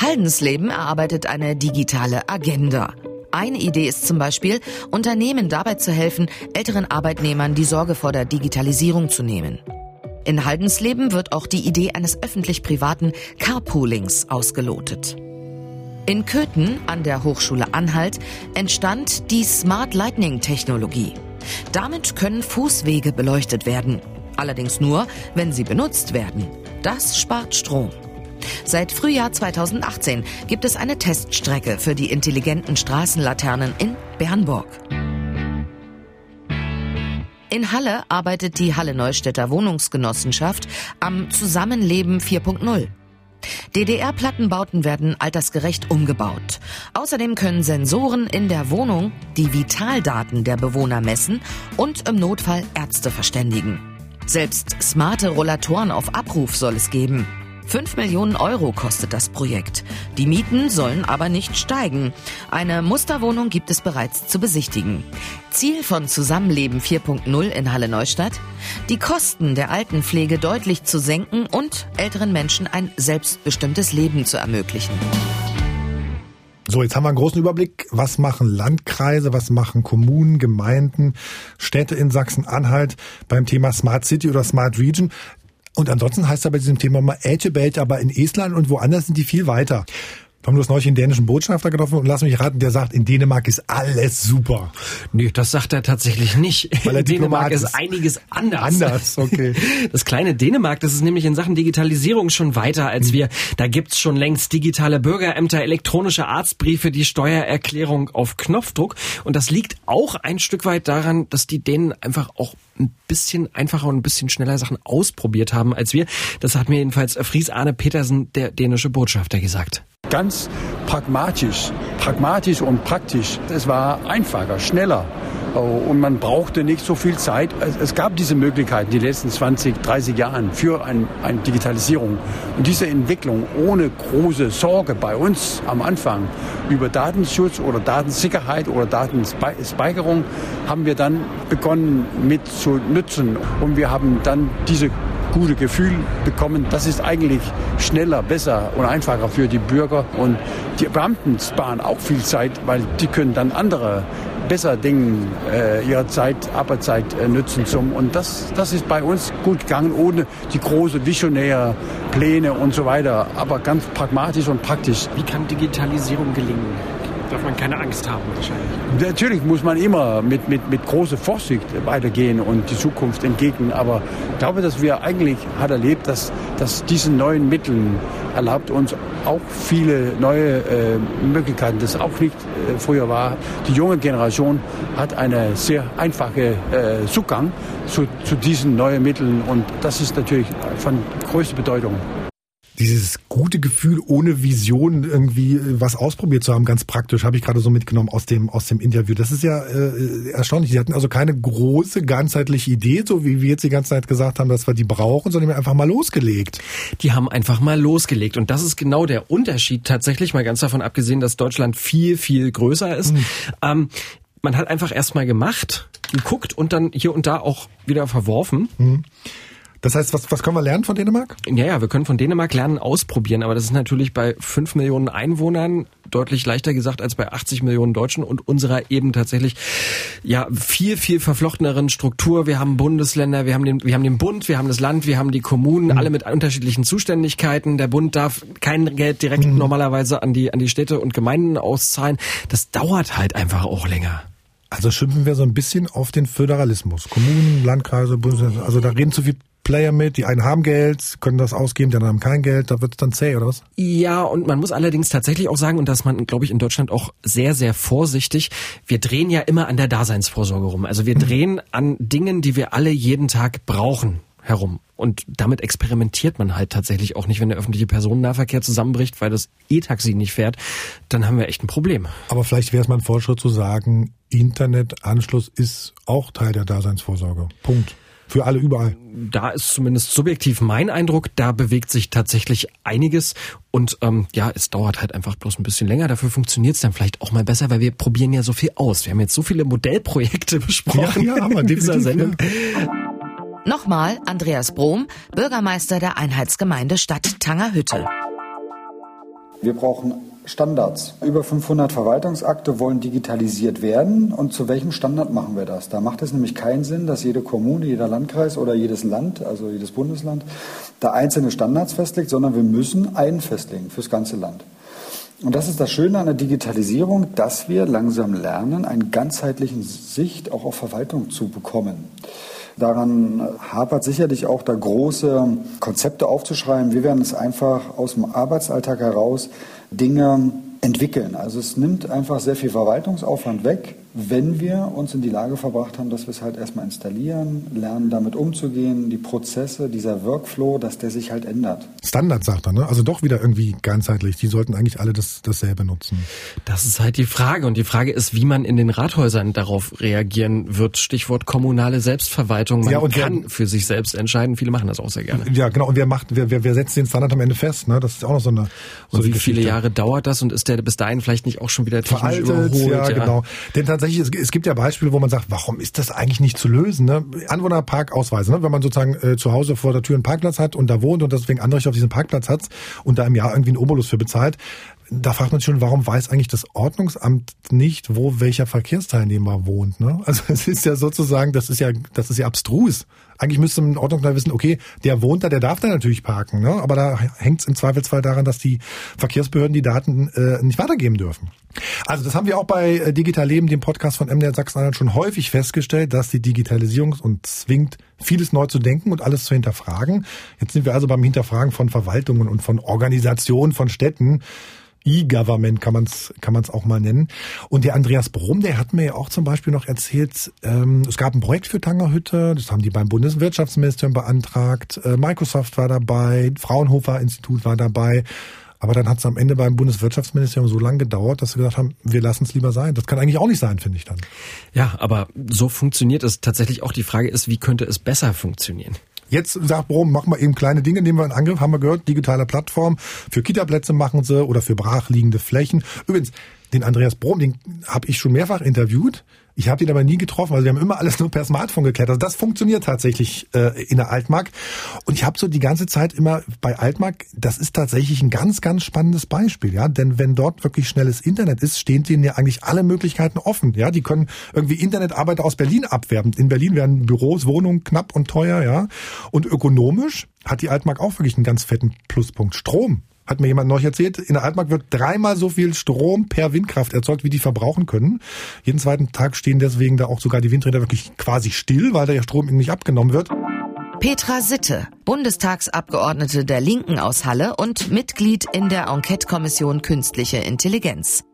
Speaker 3: Haldensleben erarbeitet eine digitale Agenda. Eine Idee ist zum Beispiel, Unternehmen dabei zu helfen, älteren Arbeitnehmern die Sorge vor der Digitalisierung zu nehmen. In Haldensleben wird auch die Idee eines öffentlich-privaten Carpoolings ausgelotet. In Köthen an der Hochschule Anhalt entstand die Smart Lightning Technologie. Damit können Fußwege beleuchtet werden. Allerdings nur, wenn sie benutzt werden. Das spart Strom. Seit Frühjahr 2018 gibt es eine Teststrecke für die intelligenten Straßenlaternen in Bernburg. In Halle arbeitet die Halle Neustädter Wohnungsgenossenschaft am Zusammenleben 4.0. DDR-Plattenbauten werden altersgerecht umgebaut. Außerdem können Sensoren in der Wohnung die Vitaldaten der Bewohner messen und im Notfall Ärzte verständigen. Selbst smarte Rollatoren auf Abruf soll es geben. 5 Millionen Euro kostet das Projekt. Die Mieten sollen aber nicht steigen. Eine Musterwohnung gibt es bereits zu besichtigen. Ziel von Zusammenleben 4.0 in Halle Neustadt? Die Kosten der Altenpflege deutlich zu senken und älteren Menschen ein selbstbestimmtes Leben zu ermöglichen.
Speaker 1: So, jetzt haben wir einen großen Überblick. Was machen Landkreise, was machen Kommunen, Gemeinden, Städte in Sachsen-Anhalt beim Thema Smart City oder Smart Region? Und ansonsten heißt es bei diesem Thema mal Ätebelt, aber in Estland und woanders sind die viel weiter. Haben nur das neulich den dänischen Botschafter getroffen und lass mich raten, der sagt, in Dänemark ist alles super.
Speaker 2: Nee, das sagt er tatsächlich nicht.
Speaker 1: Weil er
Speaker 2: in Dänemark ist
Speaker 1: ist.
Speaker 2: einiges anders.
Speaker 1: Anders, okay. *laughs*
Speaker 2: Das kleine Dänemark, das ist nämlich in Sachen Digitalisierung schon weiter als wir. Da gibt's schon längst digitale Bürgerämter, elektronische Arztbriefe, die Steuererklärung auf Knopfdruck. Und das liegt auch ein Stück weit daran, dass die Dänen einfach auch ein bisschen einfacher und ein bisschen schneller Sachen ausprobiert haben als wir. Das hat mir jedenfalls Fries Arne Petersen, der dänische Botschafter, gesagt.
Speaker 13: Ganz pragmatisch, pragmatisch und praktisch. Es war einfacher, schneller und man brauchte nicht so viel Zeit. Es, es gab diese Möglichkeiten die letzten 20, 30 Jahren für ein, eine Digitalisierung. Und diese Entwicklung ohne große Sorge bei uns am Anfang über Datenschutz oder Datensicherheit oder Datenspeicherung haben wir dann begonnen mit zu nutzen. Und wir haben dann diese gute Gefühl bekommen. Das ist eigentlich schneller, besser und einfacher für die Bürger. Und die Beamten sparen auch viel Zeit, weil die können dann andere besser Dinge äh, ihre Zeit, Arbeitszeit äh, nutzen zum. Und das, das ist bei uns gut gegangen, ohne die große visionäre Pläne und so weiter, aber ganz pragmatisch und praktisch.
Speaker 2: Wie kann Digitalisierung gelingen? Darf man keine Angst haben wahrscheinlich.
Speaker 13: Natürlich muss man immer mit, mit, mit großer Vorsicht weitergehen und die Zukunft entgegnen. Aber ich glaube, dass wir eigentlich hat erlebt, dass, dass diesen neuen Mitteln erlaubt uns auch viele neue äh, Möglichkeiten, das auch nicht äh, früher war. Die junge Generation hat einen sehr einfachen äh, Zugang zu, zu diesen neuen Mitteln und das ist natürlich von größter Bedeutung
Speaker 1: dieses gute Gefühl, ohne Vision irgendwie was ausprobiert zu haben, ganz praktisch, habe ich gerade so mitgenommen aus dem aus dem Interview. Das ist ja äh, erstaunlich. Sie hatten also keine große ganzheitliche Idee, so wie wir jetzt die ganze Zeit gesagt haben, dass wir die brauchen, sondern einfach mal losgelegt.
Speaker 2: Die haben einfach mal losgelegt und das ist genau der Unterschied tatsächlich, mal ganz davon abgesehen, dass Deutschland viel viel größer ist. Mhm. Ähm, man hat einfach erst mal gemacht, geguckt und dann hier und da auch wieder verworfen.
Speaker 1: Mhm. Das heißt, was, was können wir lernen von Dänemark?
Speaker 2: Ja, ja, wir können von Dänemark lernen, ausprobieren, aber das ist natürlich bei fünf Millionen Einwohnern deutlich leichter gesagt als bei 80 Millionen Deutschen und unserer eben tatsächlich ja viel viel verflochteneren Struktur. Wir haben Bundesländer, wir haben den wir haben den Bund, wir haben das Land, wir haben die Kommunen, mhm. alle mit unterschiedlichen Zuständigkeiten. Der Bund darf kein Geld direkt mhm. normalerweise an die an die Städte und Gemeinden auszahlen. Das dauert halt einfach auch länger.
Speaker 1: Also schimpfen wir so ein bisschen auf den Föderalismus. Kommunen, Landkreise, Bundesländer, also da reden zu viel Player mit, die einen haben Geld, können das ausgeben, die anderen haben kein Geld, da wird es dann zäh, oder was?
Speaker 2: Ja, und man muss allerdings tatsächlich auch sagen, und dass man, glaube ich, in Deutschland auch sehr, sehr vorsichtig, wir drehen ja immer an der Daseinsvorsorge rum. Also wir drehen an Dingen, die wir alle jeden Tag brauchen herum. Und damit experimentiert man halt tatsächlich auch nicht, wenn der öffentliche Personennahverkehr zusammenbricht, weil das E-Taxi nicht fährt, dann haben wir echt ein Problem.
Speaker 1: Aber vielleicht wäre es mal ein Fortschritt zu sagen, Internetanschluss ist auch Teil der Daseinsvorsorge. Punkt. Für alle überall.
Speaker 2: Da ist zumindest subjektiv mein Eindruck, da bewegt sich tatsächlich einiges. Und ähm, ja, es dauert halt einfach bloß ein bisschen länger. Dafür funktioniert es dann vielleicht auch mal besser, weil wir probieren ja so viel aus. Wir haben jetzt so viele Modellprojekte *laughs* besprochen
Speaker 1: ja, ja, haben wir, in dieser Sendung.
Speaker 3: Ja. Nochmal Andreas Brom, Bürgermeister der Einheitsgemeinde Stadt Tangerhütte.
Speaker 11: Wir brauchen Standards. Über 500 Verwaltungsakte wollen digitalisiert werden. Und zu welchem Standard machen wir das? Da macht es nämlich keinen Sinn, dass jede Kommune, jeder Landkreis oder jedes Land, also jedes Bundesland, da einzelne Standards festlegt, sondern wir müssen einen festlegen fürs ganze Land. Und das ist das Schöne an der Digitalisierung, dass wir langsam lernen, eine ganzheitliche Sicht auch auf Verwaltung zu bekommen. Daran hapert sicherlich auch da große Konzepte aufzuschreiben. Wir werden es einfach aus dem Arbeitsalltag heraus Dinge entwickeln. Also es nimmt einfach sehr viel Verwaltungsaufwand weg, wenn wir uns in die Lage verbracht haben, dass wir es halt erstmal installieren, lernen damit umzugehen, die Prozesse, dieser Workflow, dass der sich halt ändert.
Speaker 1: Standard sagt er, ne? Also doch wieder irgendwie ganzheitlich. Die sollten eigentlich alle das, dasselbe nutzen.
Speaker 2: Das ist halt die Frage. Und die Frage ist, wie man in den Rathäusern darauf reagieren wird. Stichwort kommunale Selbstverwaltung. Man ja, und kann wer, für sich selbst entscheiden. Viele machen das auch sehr gerne.
Speaker 1: Ja, genau. Und wer macht, wer, wer, wer setzt den Standard am Ende fest? Ne? Das ist auch noch so eine.
Speaker 2: So und wie viele Jahre dauert das? Und ist der bis dahin vielleicht nicht auch schon wieder technisch
Speaker 1: Veraltet,
Speaker 2: überholt?
Speaker 1: Ja, ja, genau. Denn tatsächlich tatsächlich, es, es gibt ja Beispiele, wo man sagt, warum ist das eigentlich nicht zu lösen? Ne? Anwohnerparkausweise, ne? wenn man sozusagen äh, zu Hause vor der Tür einen Parkplatz hat und da wohnt und deswegen Anrecht auf diesen Parkplatz hat und da im Jahr irgendwie einen Obolus für bezahlt. Da fragt man sich schon, warum weiß eigentlich das Ordnungsamt nicht, wo welcher Verkehrsteilnehmer wohnt? Ne? Also *laughs* es ist ja sozusagen, das ist ja, das ist ja abstrus. Eigentlich müsste ein Ordnungsamt wissen, okay, der wohnt da, der darf da natürlich parken, ne? aber da hängt es im Zweifelsfall daran, dass die Verkehrsbehörden die Daten äh, nicht weitergeben dürfen. Also das haben wir auch bei äh, Digital Leben, dem Podcast von MDR Sachsen-Anhalt, schon häufig festgestellt, dass die Digitalisierung uns zwingt, vieles neu zu denken und alles zu hinterfragen. Jetzt sind wir also beim Hinterfragen von Verwaltungen und von Organisationen, von Städten. E-Government kann man es kann man's auch mal nennen. Und der Andreas Brum, der hat mir ja auch zum Beispiel noch erzählt, ähm, es gab ein Projekt für Tangerhütte, das haben die beim Bundeswirtschaftsministerium beantragt, äh, Microsoft war dabei, Fraunhofer Institut war dabei. Aber dann hat es am Ende beim Bundeswirtschaftsministerium so lange gedauert, dass sie gesagt haben, wir lassen es lieber sein. Das kann eigentlich auch nicht sein, finde ich dann.
Speaker 2: Ja, aber so funktioniert es tatsächlich auch. Die Frage ist, wie könnte es besser funktionieren?
Speaker 1: Jetzt sagt Brom, machen wir eben kleine Dinge, nehmen wir in Angriff, haben wir gehört, digitale Plattform. Für Kita-Plätze machen sie oder für brachliegende Flächen. Übrigens, den Andreas Brom, den habe ich schon mehrfach interviewt. Ich habe ihn aber nie getroffen. Also wir haben immer alles nur per Smartphone geklärt. Also das funktioniert tatsächlich äh, in der Altmark. Und ich habe so die ganze Zeit immer bei Altmark, das ist tatsächlich ein ganz, ganz spannendes Beispiel. Ja, Denn wenn dort wirklich schnelles Internet ist, stehen denen ja eigentlich alle Möglichkeiten offen. Ja, Die können irgendwie Internetarbeiter aus Berlin abwerben. In Berlin werden Büros, Wohnungen knapp und teuer. ja. Und ökonomisch hat die Altmark auch wirklich einen ganz fetten Pluspunkt. Strom hat mir jemand neulich erzählt, in der Altmark wird dreimal so viel Strom per Windkraft erzeugt, wie die verbrauchen können. Jeden zweiten Tag stehen deswegen da auch sogar die Windräder wirklich quasi still, weil der Strom nicht abgenommen wird.
Speaker 3: Petra Sitte, Bundestagsabgeordnete der Linken aus Halle und Mitglied in der Enquete-Kommission Künstliche Intelligenz.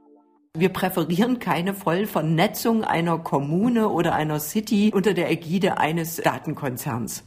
Speaker 14: Wir präferieren keine Vollvernetzung einer Kommune oder einer City unter der Ägide eines Datenkonzerns.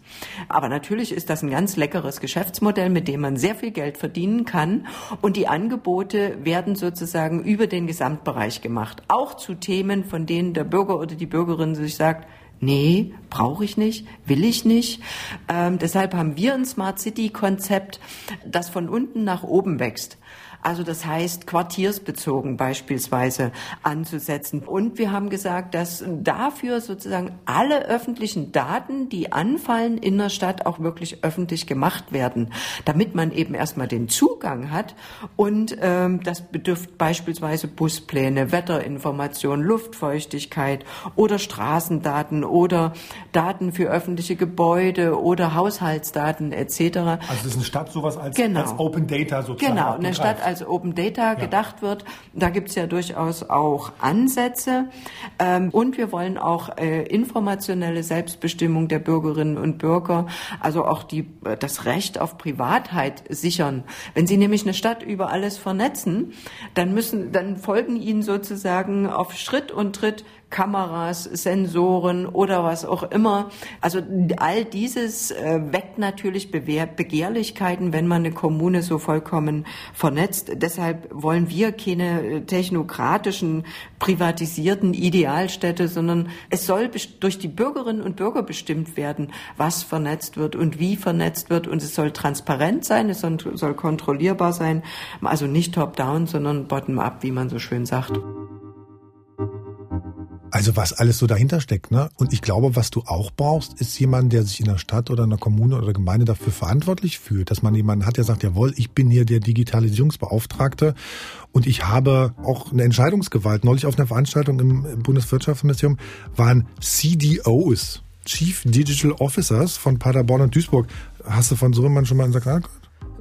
Speaker 14: Aber natürlich ist das ein ganz leckeres Geschäftsmodell, mit dem man sehr viel Geld verdienen kann. Und die Angebote werden sozusagen über den Gesamtbereich gemacht. Auch zu Themen, von denen der Bürger oder die Bürgerin sich sagt, Nee, brauche ich nicht, will ich nicht. Ähm, deshalb haben wir ein Smart City Konzept, das von unten nach oben wächst. Also das heißt, quartiersbezogen beispielsweise anzusetzen. Und wir haben gesagt, dass dafür sozusagen alle öffentlichen Daten, die anfallen in der Stadt, auch wirklich öffentlich gemacht werden, damit man eben erstmal den Zugang hat. Und ähm, das bedürft beispielsweise Buspläne, Wetterinformation, Luftfeuchtigkeit oder Straßendaten oder Daten für öffentliche Gebäude oder Haushaltsdaten etc.
Speaker 1: Also das ist eine Stadt sowas als,
Speaker 14: genau.
Speaker 1: als Open Data sozusagen.
Speaker 14: Genau, eine Stadt als als Open Data ja. gedacht wird. Da gibt es ja durchaus auch Ansätze. Ähm, und wir wollen auch äh, informationelle Selbstbestimmung der Bürgerinnen und Bürger, also auch die, äh, das Recht auf Privatheit sichern. Wenn Sie nämlich eine Stadt über alles vernetzen, dann müssen, dann folgen Ihnen sozusagen auf Schritt und Tritt Kameras, Sensoren oder was auch immer. Also all dieses äh, weckt natürlich Begehrlichkeiten, wenn man eine Kommune so vollkommen vernetzt. Deshalb wollen wir keine äh, technokratischen, privatisierten Idealstädte, sondern es soll durch die Bürgerinnen und Bürger bestimmt werden, was vernetzt wird und wie vernetzt wird. Und es soll transparent sein, es soll kontrollierbar sein. Also nicht top-down, sondern bottom-up, wie man so schön sagt.
Speaker 1: Also was alles so dahinter steckt, ne? Und ich glaube, was du auch brauchst, ist jemand, der sich in der Stadt oder in der Kommune oder Gemeinde dafür verantwortlich fühlt, dass man jemanden hat, der sagt, jawohl, ich bin hier der Digitalisierungsbeauftragte und ich habe auch eine Entscheidungsgewalt. Neulich auf einer Veranstaltung im Bundeswirtschaftsministerium waren CDOs, Chief Digital Officers von Paderborn und Duisburg. Hast du von so jemandem schon mal gehört?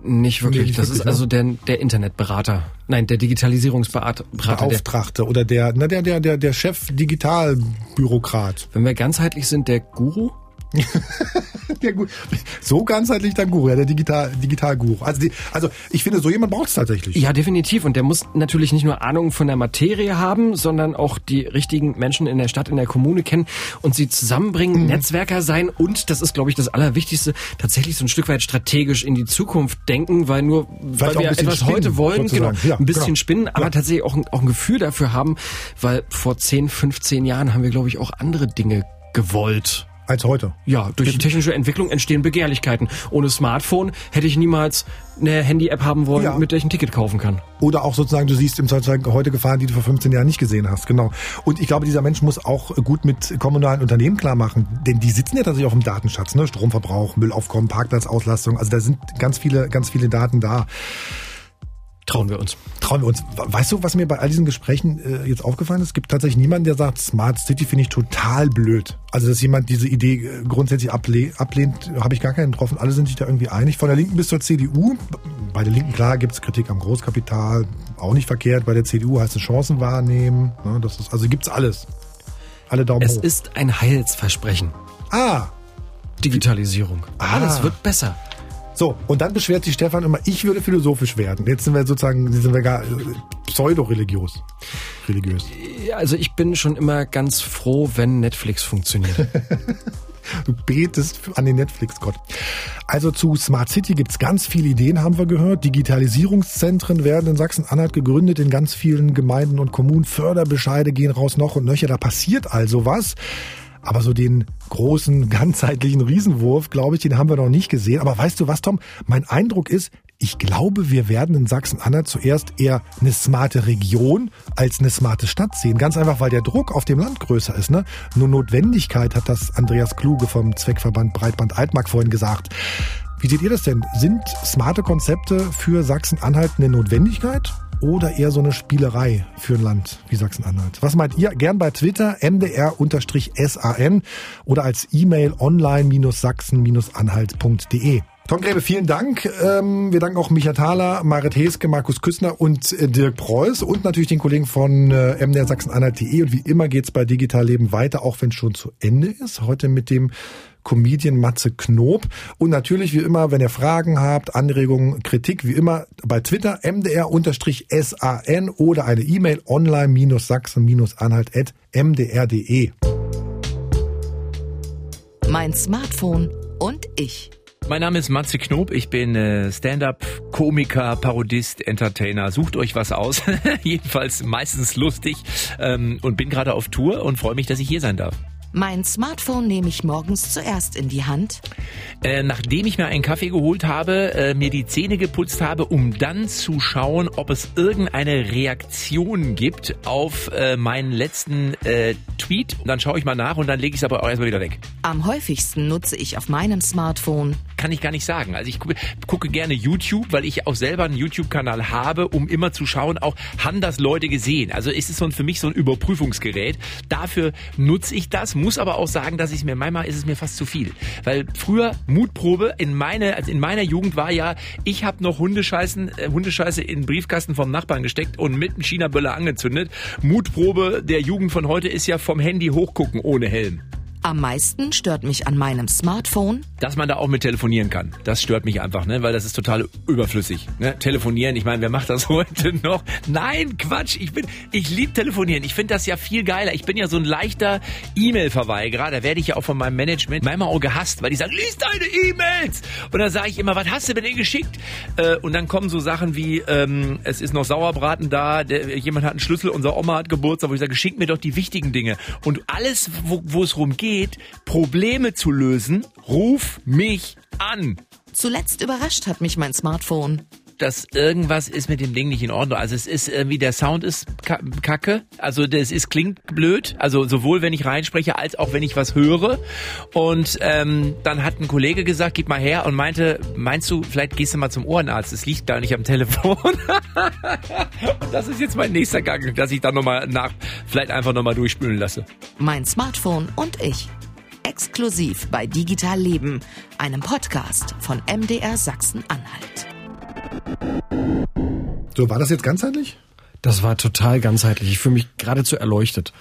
Speaker 2: Nicht wirklich. Nee, nicht das wirklich, ist also der, der Internetberater. Nein, der Digitalisierungsberater.
Speaker 1: Beauftragte der, oder der, na, der, der, der, der Chef Digitalbürokrat.
Speaker 2: Wenn wir ganzheitlich sind, der Guru? *laughs*
Speaker 1: ja, gut. So ganzheitlich dann Guru, ja, der Digital, Digital-Guru. Also, die, also ich finde, so jemand braucht es tatsächlich.
Speaker 2: Ja, definitiv. Und der muss natürlich nicht nur Ahnung von der Materie haben, sondern auch die richtigen Menschen in der Stadt, in der Kommune kennen und sie zusammenbringen, mhm. Netzwerker sein und, das ist, glaube ich, das Allerwichtigste, tatsächlich so ein Stück weit strategisch in die Zukunft denken, weil nur, Vielleicht weil wir etwas spinnen, heute wollen, genau, ja, ein bisschen genau. spinnen, aber ja. tatsächlich auch, auch ein Gefühl dafür haben, weil vor 10, 15 Jahren haben wir, glaube ich, auch andere Dinge gewollt
Speaker 1: als heute.
Speaker 2: Ja, durch die technische Entwicklung entstehen Begehrlichkeiten. Ohne Smartphone hätte ich niemals eine Handy-App haben wollen, ja. mit der ich ein Ticket kaufen kann.
Speaker 1: Oder auch sozusagen, du siehst im Zweifelsfall heute Gefahren, die du vor 15 Jahren nicht gesehen hast. Genau. Und ich glaube, dieser Mensch muss auch gut mit kommunalen Unternehmen klar machen, denn die sitzen ja tatsächlich auf dem Datenschatz, ne? Stromverbrauch, Müllaufkommen, Parkplatzauslastung. Also da sind ganz viele, ganz viele Daten da.
Speaker 2: Trauen wir uns.
Speaker 1: Trauen wir uns. Weißt du, was mir bei all diesen Gesprächen äh, jetzt aufgefallen ist? Es gibt tatsächlich niemanden, der sagt, Smart City finde ich total blöd. Also, dass jemand diese Idee äh, grundsätzlich able ablehnt, habe ich gar keinen getroffen. Alle sind sich da irgendwie einig. Von der Linken bis zur CDU. Bei der Linken, klar, gibt es Kritik am Großkapital. Auch nicht verkehrt. Bei der CDU heißt es Chancen wahrnehmen. Ne, das ist, also gibt's alles. Alle Daumen
Speaker 2: es
Speaker 1: hoch.
Speaker 2: ist ein Heilsversprechen.
Speaker 1: Ah.
Speaker 2: Digitalisierung.
Speaker 1: Ah.
Speaker 2: Alles wird besser.
Speaker 1: So, und dann beschwert sich Stefan immer, ich würde philosophisch werden. Jetzt sind wir sozusagen, sind wir gar äh, pseudo-religiös. Religiös.
Speaker 2: Also ich bin schon immer ganz froh, wenn Netflix funktioniert. *laughs*
Speaker 1: Du betest an den Netflix-Gott. Also zu Smart City gibt's ganz viele Ideen, haben wir gehört. Digitalisierungszentren werden in Sachsen-Anhalt gegründet, in ganz vielen Gemeinden und Kommunen. Förderbescheide gehen raus noch und nöcher. Da passiert also was. Aber so den großen, *laughs* ganzheitlichen Riesenwurf, glaube ich, den haben wir noch nicht gesehen. Aber weißt du was, Tom? Mein Eindruck ist, ich glaube, wir werden in Sachsen-Anhalt zuerst eher eine smarte Region als eine smarte Stadt sehen. Ganz einfach, weil der Druck auf dem Land größer ist. Ne? Nur Notwendigkeit hat das Andreas Kluge vom Zweckverband Breitband Altmark vorhin gesagt. Wie seht ihr das denn? Sind smarte Konzepte für Sachsen-Anhalt eine Notwendigkeit? Oder eher so eine Spielerei für ein Land wie Sachsen-Anhalt? Was meint ihr? Gern bei Twitter mdr-san oder als E-Mail online-sachsen-anhalt.de. Tom Gräbe, vielen Dank. Ähm, wir danken auch Micha Thaler, Marit Heske, Markus Küssner und äh, Dirk Preuß und natürlich den Kollegen von äh, MDR Sachsen-Anhalt.de. Und wie immer geht's bei Digital Leben weiter, auch wenn es schon zu Ende ist. Heute mit dem Comedian Matze Knob. Und natürlich wie immer, wenn ihr Fragen habt, Anregungen, Kritik, wie immer bei Twitter mdr-san oder eine E-Mail online-sachsen-anhalt.mdr.de.
Speaker 3: Mein Smartphone und ich.
Speaker 15: Mein Name ist Matze Knob, ich bin äh, Stand-up, Komiker, Parodist, Entertainer. Sucht euch was aus, *laughs* jedenfalls meistens lustig ähm, und bin gerade auf Tour und freue mich, dass ich hier sein darf.
Speaker 3: Mein Smartphone nehme ich morgens zuerst in die Hand.
Speaker 15: Äh, nachdem ich mir einen Kaffee geholt habe, äh, mir die Zähne geputzt habe, um dann zu schauen, ob es irgendeine Reaktion gibt auf äh, meinen letzten äh, Tweet. Und dann schaue ich mal nach und dann lege ich es aber auch erstmal wieder weg.
Speaker 3: Am häufigsten nutze ich auf meinem Smartphone.
Speaker 15: Kann ich gar nicht sagen. Also ich gucke, gucke gerne YouTube, weil ich auch selber einen YouTube-Kanal habe, um immer zu schauen, auch haben das Leute gesehen. Also ist es so ein, für mich so ein Überprüfungsgerät. Dafür nutze ich das, muss aber auch sagen, dass ich mir manchmal ist es mir fast zu viel, weil früher Mutprobe in meine also in meiner Jugend war ja, ich habe noch Hundescheißen äh, Hundescheiße in Briefkasten vom Nachbarn gesteckt und mit einem China Böller angezündet. Mutprobe der Jugend von heute ist ja vom Handy hochgucken ohne Helm.
Speaker 3: Am meisten stört mich an meinem Smartphone,
Speaker 15: dass man da auch mit telefonieren kann. Das stört mich einfach, ne? weil das ist total überflüssig. Ne? Telefonieren, ich meine, wer macht das *laughs* heute noch? Nein, Quatsch, ich bin, ich liebe telefonieren. Ich finde das ja viel geiler. Ich bin ja so ein leichter E-Mail-Verweigerer. Da werde ich ja auch von meinem Management manchmal auch gehasst, weil die sagen, lies deine E-Mails. Und dann sage ich immer, was hast du mir denn geschickt? Äh, und dann kommen so Sachen wie, ähm, es ist noch Sauerbraten da, der, jemand hat einen Schlüssel, unser Oma hat Geburtstag, wo ich sage, schick mir doch die wichtigen Dinge. Und alles, wo es rumgeht, Probleme zu lösen, ruf mich an.
Speaker 3: Zuletzt überrascht hat mich mein Smartphone.
Speaker 15: Dass irgendwas ist mit dem Ding nicht in Ordnung. Also es ist irgendwie, der Sound ist kacke. Also das ist, klingt blöd. Also sowohl wenn ich reinspreche, als auch wenn ich was höre. Und ähm, dann hat ein Kollege gesagt, gib mal her und meinte, meinst du, vielleicht gehst du mal zum Ohrenarzt. Es liegt gar nicht am Telefon. *laughs* und das ist jetzt mein nächster Gang, dass ich dann nochmal nach, vielleicht einfach nochmal durchspülen lasse.
Speaker 3: Mein Smartphone und ich. Exklusiv bei Digital Leben, einem Podcast von MDR Sachsen-Anhalt.
Speaker 1: So, war das jetzt ganzheitlich?
Speaker 2: Das war total ganzheitlich. Ich fühle mich geradezu erleuchtet.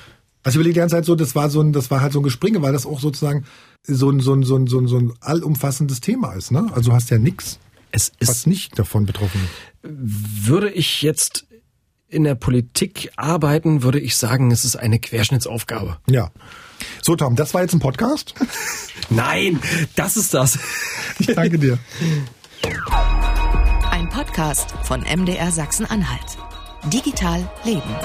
Speaker 1: Also ich überlege die ganze Zeit so, das war so ein, das war halt so ein Gespringe, weil das auch sozusagen so ein, so ein, so ein, so ein, so ein allumfassendes Thema ist, ne? Also du hast ja nichts,
Speaker 2: es ist
Speaker 1: was nicht davon betroffen ist.
Speaker 2: Würde ich jetzt in der Politik arbeiten, würde ich sagen, es ist eine Querschnittsaufgabe.
Speaker 1: Ja. So, Tom, das war jetzt ein Podcast? *laughs*
Speaker 2: Nein, das ist das.
Speaker 1: Ich danke dir. *laughs*
Speaker 3: Ein Podcast von MDR Sachsen-Anhalt. Digital Leben.